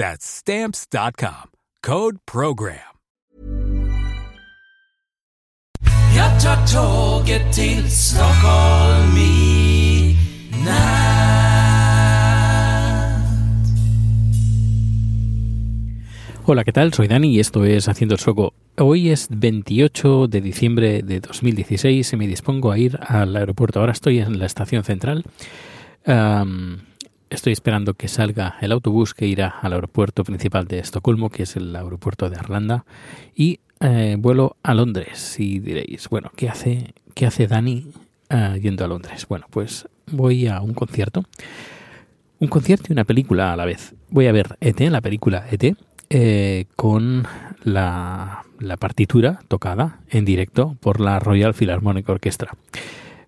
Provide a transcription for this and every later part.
That's stamps.com. Code program. Jag tar tåget till Stockholm i natt Hola, ¿qué tal? Soy Dani y esto es Haciendo el Soco. Hoy es 28 de diciembre de 2016 y me dispongo a ir al aeropuerto. Ahora estoy en la estación central. Um, estoy esperando que salga el autobús que irá al aeropuerto principal de Estocolmo, que es el aeropuerto de Arlanda, y eh, vuelo a Londres. Y diréis, bueno, ¿qué hace, qué hace Dani uh, yendo a Londres? Bueno, pues voy a un concierto. Un concierto y una película a la vez. Voy a ver ET, la película ET, eh, con la, partitura tocada en directo por la Royal Philharmonic Orchestra.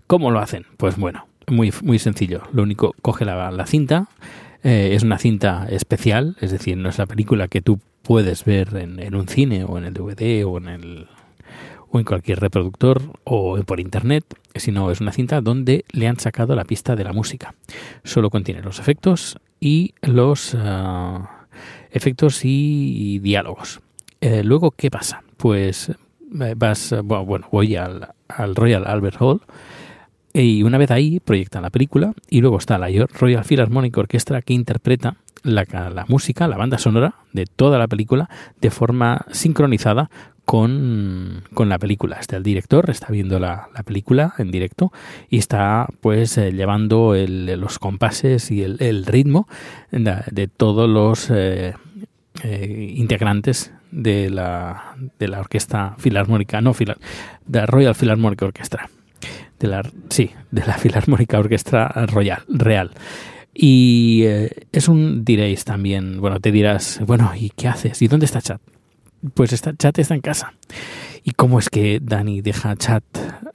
¿Cómo lo hacen? Pues bueno, muy, muy sencillo. Lo único, coge la, la cinta, eh, es una cinta especial, es decir, no es la película que tú puedes ver en, en, un cine o en el DVD o en el o en cualquier reproductor o por internet, sino es una cinta donde le han sacado la pista de la música. Solo contiene los efectos y los uh, efectos y, y diálogos. Eh, luego, ¿qué pasa? Pues eh, vas, bueno, voy al, al, Royal Albert Hall y una vez ahí proyectan la película y luego está la Royal Philharmonic Orchestra que interpreta la, la música, la banda sonora de toda la película de forma sincronizada con, con, la película. Está el director, está viendo la, la película en directo y está pues eh, llevando el, los compases y el, ritmo de, todos los eh, eh, integrantes de la, de la orquesta filarmónica, no, de la Royal Philharmonic Orchestra. De la, sí, de la Filarmónica Orquestra Royal, Real. Y eh, es un, diréis también, bueno, te dirás, bueno, ¿y qué haces? ¿Y dónde está Chat? Pues está, Chat está en casa. ¿Y cómo es que Dani deja Chat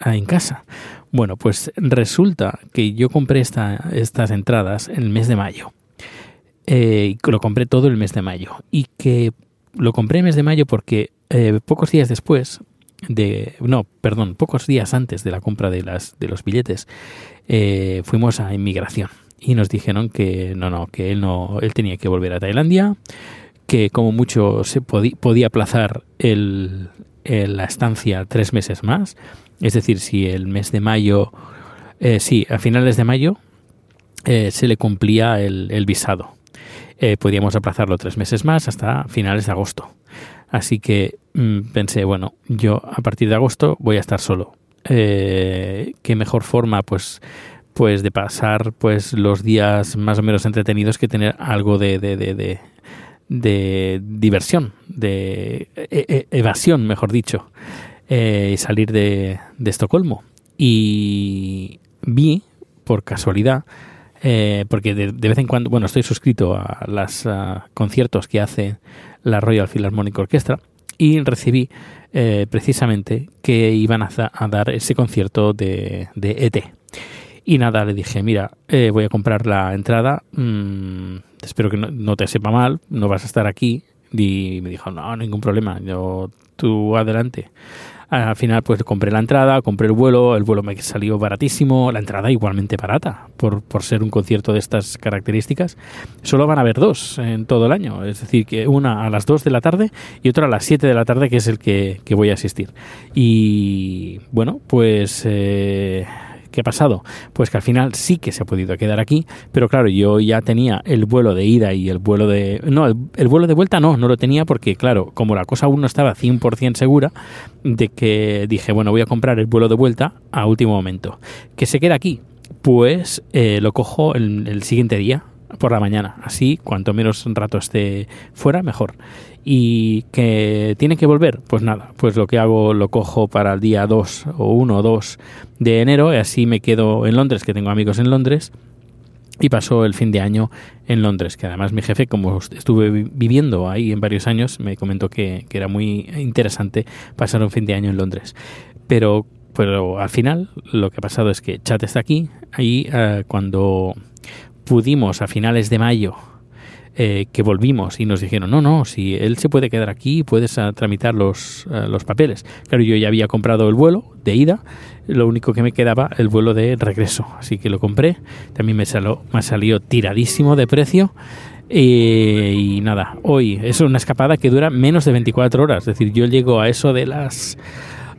en casa? Bueno, pues resulta que yo compré esta, estas entradas en el mes de mayo. Eh, lo compré todo el mes de mayo. Y que lo compré el mes de mayo porque eh, pocos días después de no perdón pocos días antes de la compra de las de los billetes eh, fuimos a inmigración y nos dijeron que no no que él no él tenía que volver a Tailandia que como mucho se podía, aplazar el, la estancia tres meses más. Es decir si el mes de mayo eh, sí a finales de mayo eh, se le cumplía el, el visado eh, podíamos aplazarlo tres meses más hasta finales de agosto Así que mmm, pensé, bueno, yo a partir de agosto voy a estar solo. Eh, ¿Qué mejor forma, pues, pues de pasar pues los días más o menos entretenidos que tener algo de, de, de, de, de diversión, de e e evasión, mejor dicho, eh, salir de, de Estocolmo. Y vi, por casualidad, eh, porque de, de, vez en cuando, bueno, estoy suscrito a los conciertos que hace la Royal Philharmonic Orchestra y recibí eh, precisamente que iban a, a, dar ese concierto de, de, ET. Y nada, le dije, mira, eh, voy a comprar la entrada, mmm, espero que no, no, te sepa mal, no vas a estar aquí, Y me dijo, no, ningún problema, yo, tú adelante. Al final pues compré la entrada, compré el vuelo, el vuelo me salió baratísimo, la entrada igualmente barata por, por ser un concierto de estas características. Solo van a haber dos en todo el año, es decir, que una a las 2 de la tarde y otra a las 7 de la tarde que es el que, que voy a asistir. Y bueno, pues... Eh, ¿Qué ha pasado? Pues que al final sí que se ha podido quedar aquí, pero claro, yo ya tenía el vuelo de ida y el vuelo de... No, el, vuelo de vuelta no, no lo tenía porque, claro, como la cosa aún no estaba 100% segura, de que dije, bueno, voy a comprar el vuelo de vuelta a último momento. ¿Que se queda aquí? Pues eh, lo cojo el, el siguiente día, por la mañana. Así, cuanto menos rato esté fuera, mejor. Y que tiene que volver, pues nada, pues lo que hago lo cojo para el día 2 o 1 o 2 de enero y así me quedo en Londres, que tengo amigos en Londres. Y paso el fin de año en Londres, que además mi jefe, como estuve viviendo ahí en varios años, me comentó que, que era muy interesante pasar un fin de año en Londres. Pero, pero al final lo que ha pasado es que Chat está aquí, ahí uh, cuando pudimos a finales de mayo eh, que volvimos y nos dijeron, no, no, si él se puede quedar aquí, puedes uh, tramitar los, uh, los papeles. Claro, yo ya había comprado el vuelo de ida, lo único que me quedaba el vuelo de regreso, así que lo compré, también me, salió, me salió tiradísimo de precio. Eh, y nada, hoy es una escapada que dura menos de 24 horas, es decir, yo llego a eso de las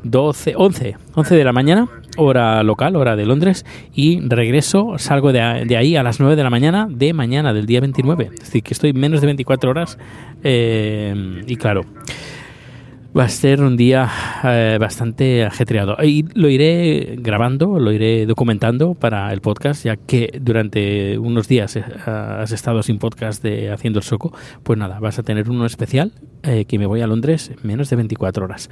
12, 11, 11 de la mañana, hora local, hora de Londres, y regreso, salgo de, de, ahí a las 9 de la mañana de mañana, del día 29. Es decir, que estoy menos de 24 horas eh, y claro. Va a ser un día eh, bastante ajetreado. Y lo iré grabando, lo iré documentando para el podcast, ya que durante unos días eh, has estado sin podcast de Haciendo el Soco. Pues nada, vas a tener uno especial eh, que me voy a Londres en menos de 24 horas.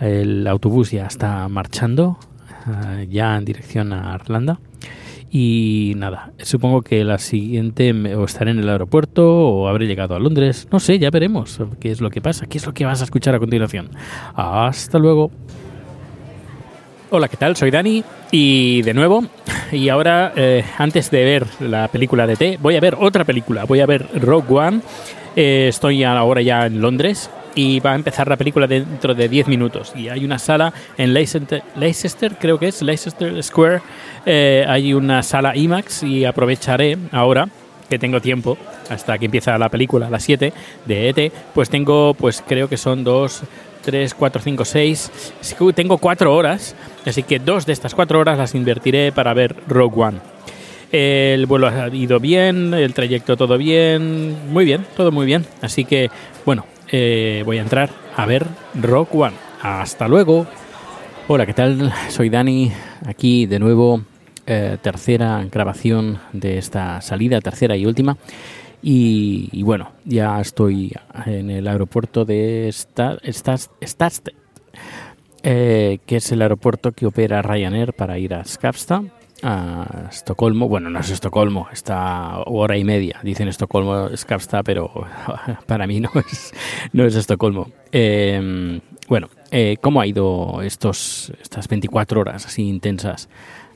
El autobús ya está marchando, eh, ya en dirección a Irlanda. Y nada, supongo que la siguiente o estaré en el aeropuerto o habré llegado a Londres. No sé, ya veremos qué es lo que pasa, qué es lo que vas a escuchar a continuación. Hasta luego. Hola, ¿qué tal? Soy Dani y de nuevo, y ahora eh, antes de ver la película de T, voy a ver otra película, voy a ver Rogue One. Eh, estoy ahora ya en Londres y va a empezar la película dentro de 10 minutos. Y hay una sala en Leicester, creo que es, Leicester Square, eh, hay una sala IMAX y aprovecharé ahora que tengo tiempo hasta que empieza la película a las 7 de ET, pues tengo, pues creo que son dos 3, 4, 5, 6. Tengo 4 horas, así que dos de estas 4 horas las invertiré para ver Rogue One. El vuelo ha ido bien, el trayecto todo bien, muy bien, todo muy bien. Así que, bueno, eh, voy a entrar a ver Rogue One. Hasta luego. Hola, ¿qué tal? Soy Dani, aquí de nuevo, eh, tercera grabación de esta salida, tercera y última. Y, bueno, ya estoy en el aeropuerto de Stadsted, eh, que es el aeropuerto que opera Ryanair para ir a Skavsta, a Estocolmo. Bueno, no es Estocolmo, está hora y media. Dicen Estocolmo, Skavsta, pero para mí no es, no es Estocolmo. Eh, bueno, eh, ¿cómo ha ido estos, estas 24 horas así intensas?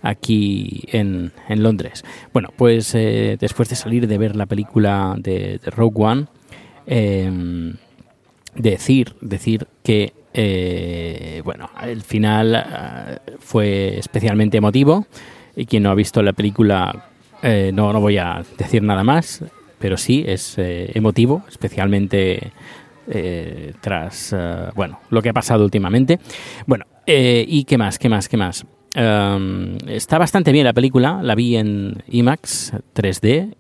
aquí en, en Londres. Bueno, pues eh, después de salir de ver la película de, Rogue One, eh, decir, decir que eh, bueno, el final uh, fue especialmente emotivo y quien no ha visto la película no, no voy a decir nada más, pero sí es emotivo, especialmente tras bueno lo que ha pasado últimamente. Bueno, y qué más, qué más, qué más. Um, está bastante bien la película, la vi en IMAX 3D.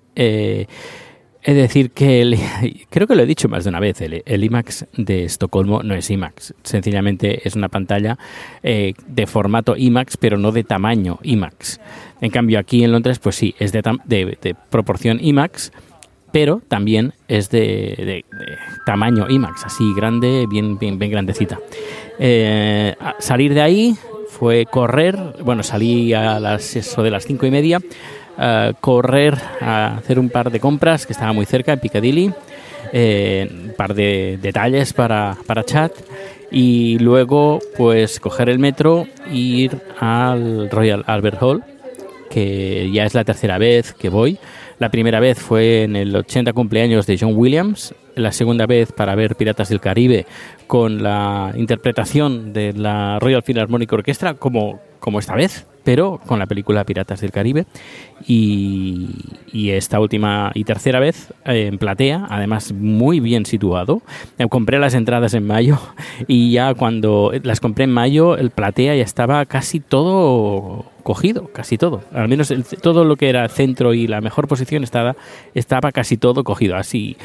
De decir que el, creo que lo he dicho más de una vez, el, IMAX de Estocolmo no es IMAX, sencillamente es una pantalla eh, de formato IMAX, pero no de tamaño IMAX. En cambio aquí en Londres, pues sí, es de, de, de proporción IMAX, pero también es de, de, tamaño IMAX, así grande, bien, bien, bien grandecita. Eh, salir de ahí, fue correr, bueno, salí a las, eso de las cinco y media, uh, correr a hacer un par de compras que estaba muy cerca en Piccadilly, eh, un par de detalles para, para chat y luego pues coger el metro e ir al Royal Albert Hall, que ya es la tercera vez que voy. La primera vez fue en el 80 cumpleaños de John Williams la segunda vez para ver Piratas del Caribe con la interpretación de la Royal Philharmonic Orchestra como, como esta vez, pero con la película Piratas del Caribe. Y, esta última y tercera vez eh, en platea, además muy bien situado. Eh, compré las entradas en mayo y ya cuando las compré en mayo, el platea ya estaba casi todo cogido, casi todo. Al menos todo lo que era centro y la mejor posición estaba, estaba casi todo cogido. Así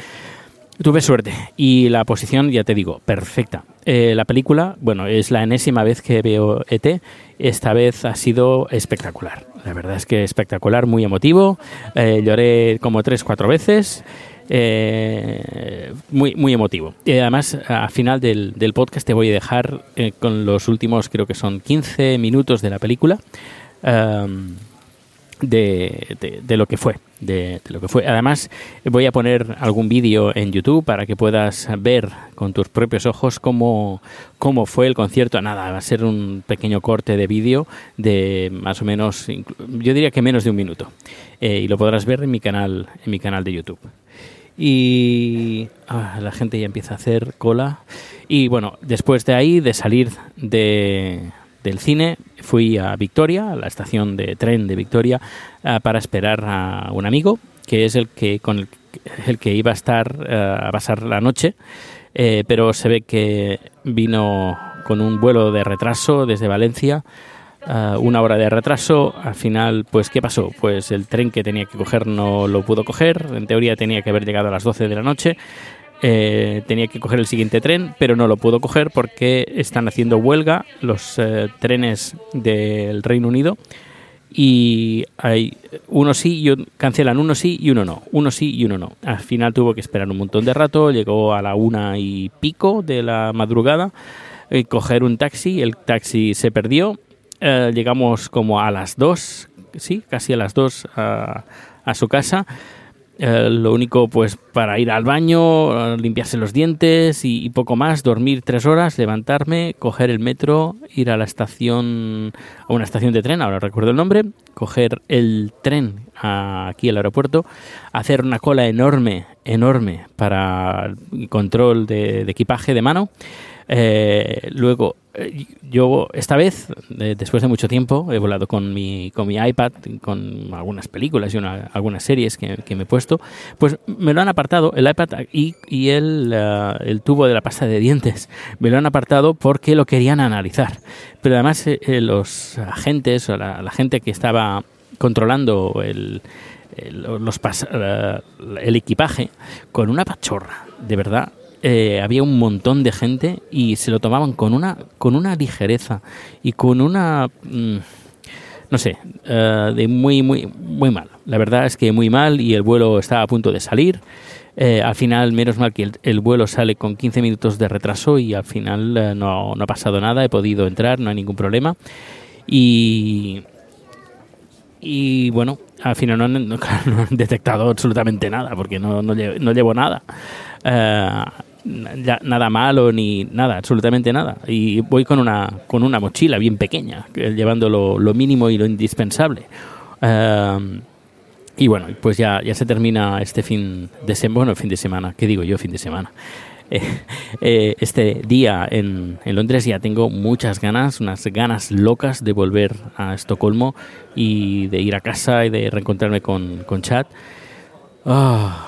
Tuve suerte y la posición, ya te digo, perfecta. Eh, la película, bueno, es la enésima vez que veo ET. Esta vez ha sido espectacular. La verdad es que espectacular, muy emotivo. Eh, lloré como tres, cuatro veces. Eh, muy, muy emotivo. Y además, al final del, del podcast te voy a dejar con los últimos, creo que son 15 minutos de la película de, de, lo que fue. De, lo que fue. Además, voy a poner algún vídeo en YouTube para que puedas ver con tus propios ojos cómo, cómo fue el concierto. Nada, va a ser un pequeño corte de vídeo de más o menos, yo diría que menos de un minuto. Eh, y lo podrás ver en mi canal, en mi canal de YouTube. Y ah, la gente ya empieza a hacer cola. Y bueno, después de ahí, de salir de, del cine, fui a Victoria, a la estación de tren de Victoria, eh, para esperar a un amigo, que es el que con el, que iba a estar eh, a pasar la noche, eh, pero se ve que vino con un vuelo de retraso desde Valencia. una hora de retraso, al final, pues, ¿qué pasó? Pues el tren que tenía que coger no lo pudo coger, en teoría tenía que haber llegado a las 12 de la noche, eh, tenía que coger el siguiente tren, pero no lo pudo coger porque están haciendo huelga los eh, trenes del Reino Unido y hay uno sí y cancelan uno sí y uno no, uno sí y uno no. Al final tuvo que esperar un montón de rato, llegó a la una y pico de la madrugada, eh, coger un taxi, el taxi se perdió, llegamos como a las dos, sí, casi a las dos a su casa eh, lo único, pues, para ir al baño, limpiarse los dientes y, poco más, dormir tres horas, levantarme, coger el metro, ir a la estación, a una estación de tren, ahora recuerdo el nombre, coger el tren aquí al aeropuerto, hacer una cola enorme, enorme para control de equipaje de mano eh, luego, eh, yo esta vez, después de mucho tiempo, he volado con mi, con mi iPad, con algunas películas y algunas series que, me he puesto, pues me lo han apartado, el iPad y, y el, eh, el, tubo de la pasta de dientes, me lo han apartado porque lo querían analizar. Pero además los agentes o la, gente que estaba controlando el, el, los el equipaje con una pachorra, de verdad, eh, había un montón de gente y se lo tomaban con una, con una ligereza y con una... Mm, no sé, eh, de muy, muy, muy mal. La verdad es que muy mal y el vuelo estaba a punto de salir. Eh, al final, menos mal que el, vuelo sale con 15 minutos de retraso y al final no, no, ha pasado nada, he podido entrar, no hay ningún problema. Y, y bueno, al final no han, detectado absolutamente nada porque no, llevo, no llevo nada nada malo ni nada, absolutamente nada. Y voy con una, con una mochila bien pequeña, llevando lo, mínimo y lo indispensable. Em, y bueno, pues ya, ya se termina este fin de semana, bueno, fin de semana, ¿qué digo yo? Fin de semana. Eh, eh, este día en, en, Londres ya tengo muchas ganas, unas ganas locas de volver a Estocolmo y de ir a casa y de reencontrarme con, con Chad. Ah,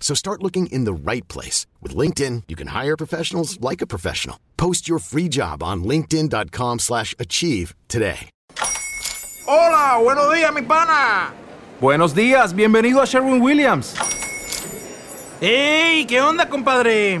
So start looking in the right place. With LinkedIn, you can hire professionals like a professional. Post your free job on linkedin.com slash achieve today. Hola, buenos días, mi pana. Buenos días, bienvenido a Sherwin Williams. ¡Ey! ¿Qué onda, compadre?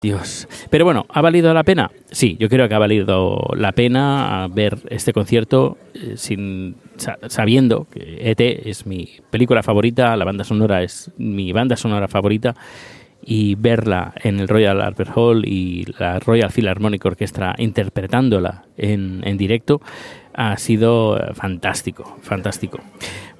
Dios. Pero bueno, ¿ha valido la pena? Sí, yo creo que ha valido la pena ver este concierto eh, sin sabiendo que ET es mi película favorita, la banda sonora es mi banda sonora favorita y verla en el Royal Albert Hall y la Royal Philharmonic Orchestra interpretándola en, en directo ha sido fantástico, fantástico.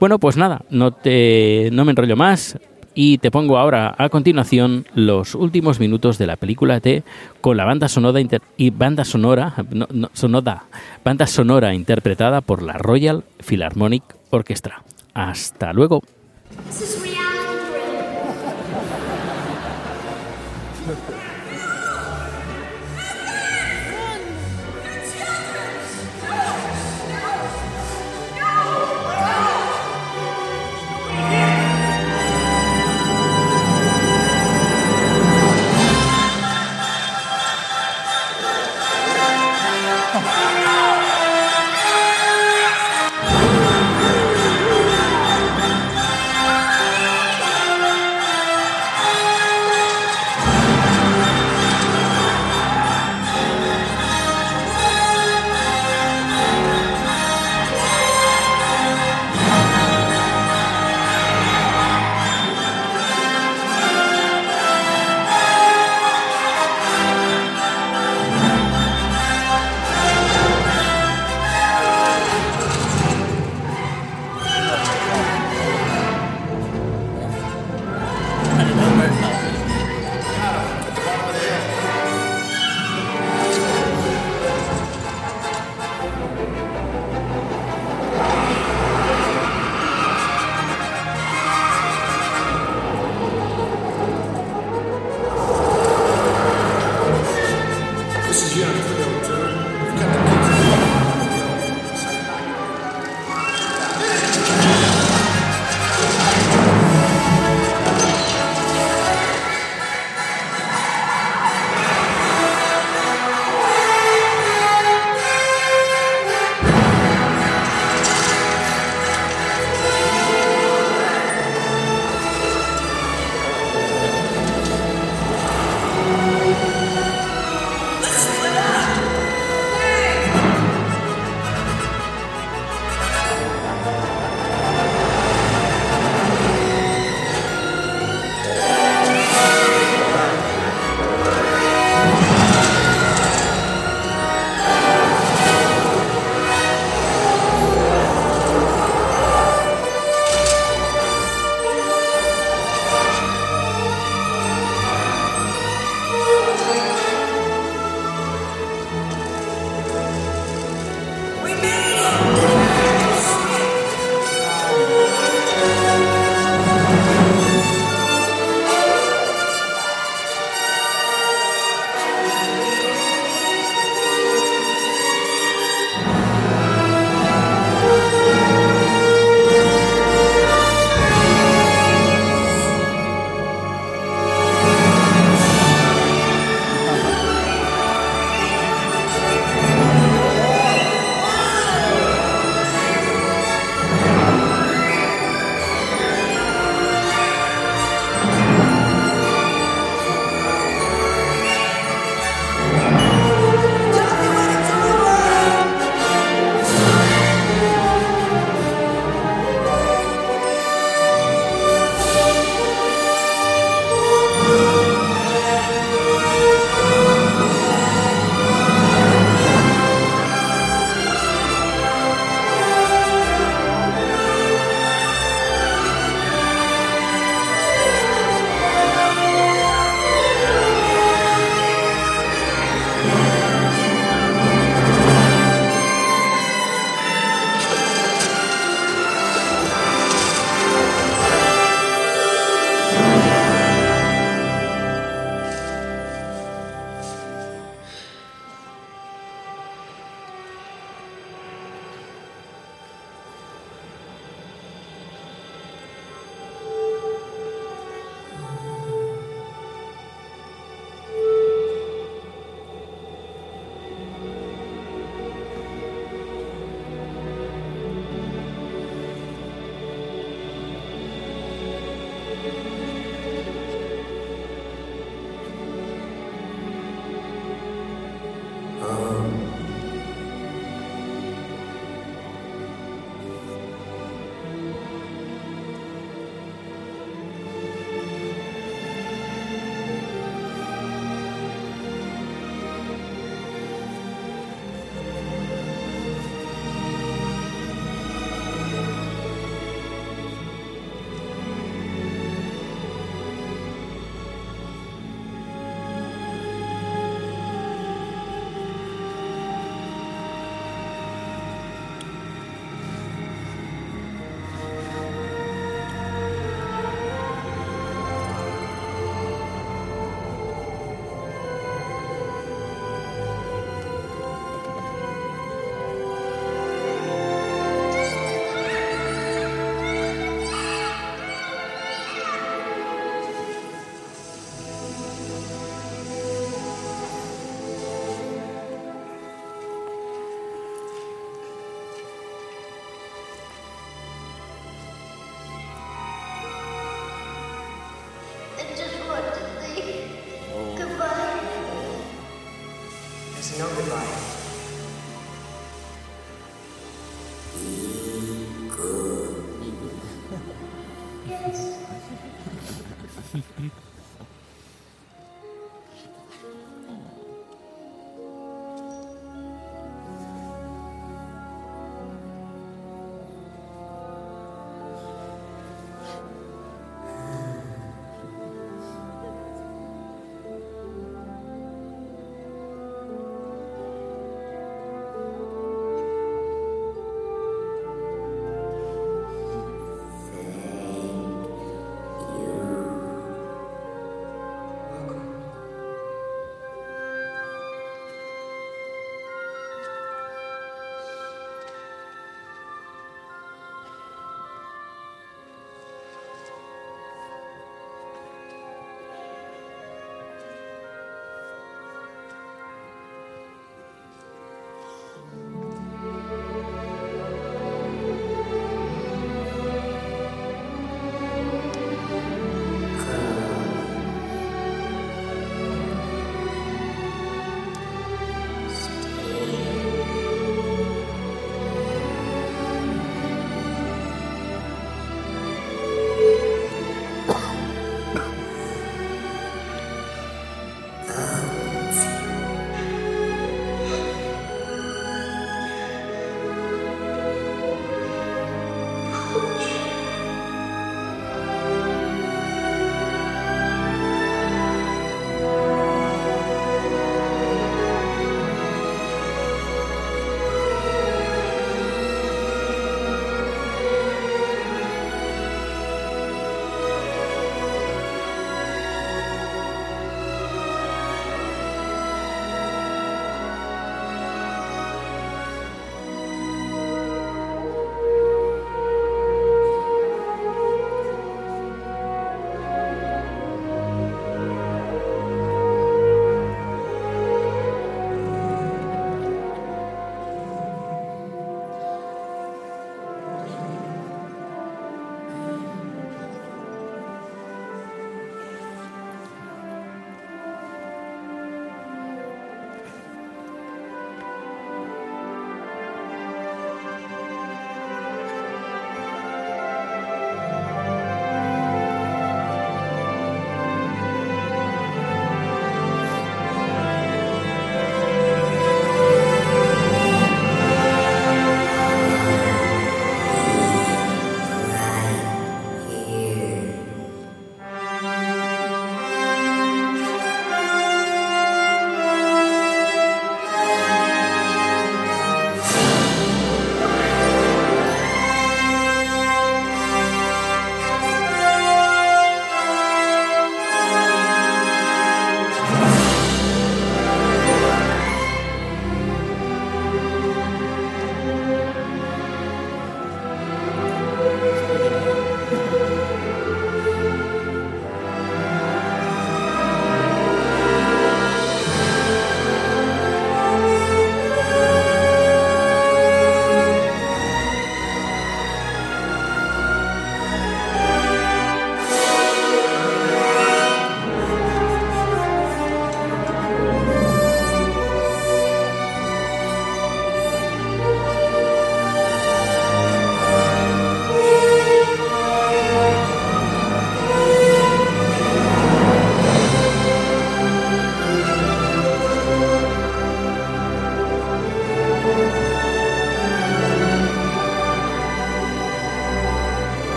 Bueno, pues nada, no, te, no me enrollo más y te pongo ahora a continuación los últimos minutos de la película T con la banda sonora y banda sonora sonoda, banda sonora interpretada por la Royal Philharmonic Orchestra. Hasta luego. No goodbye.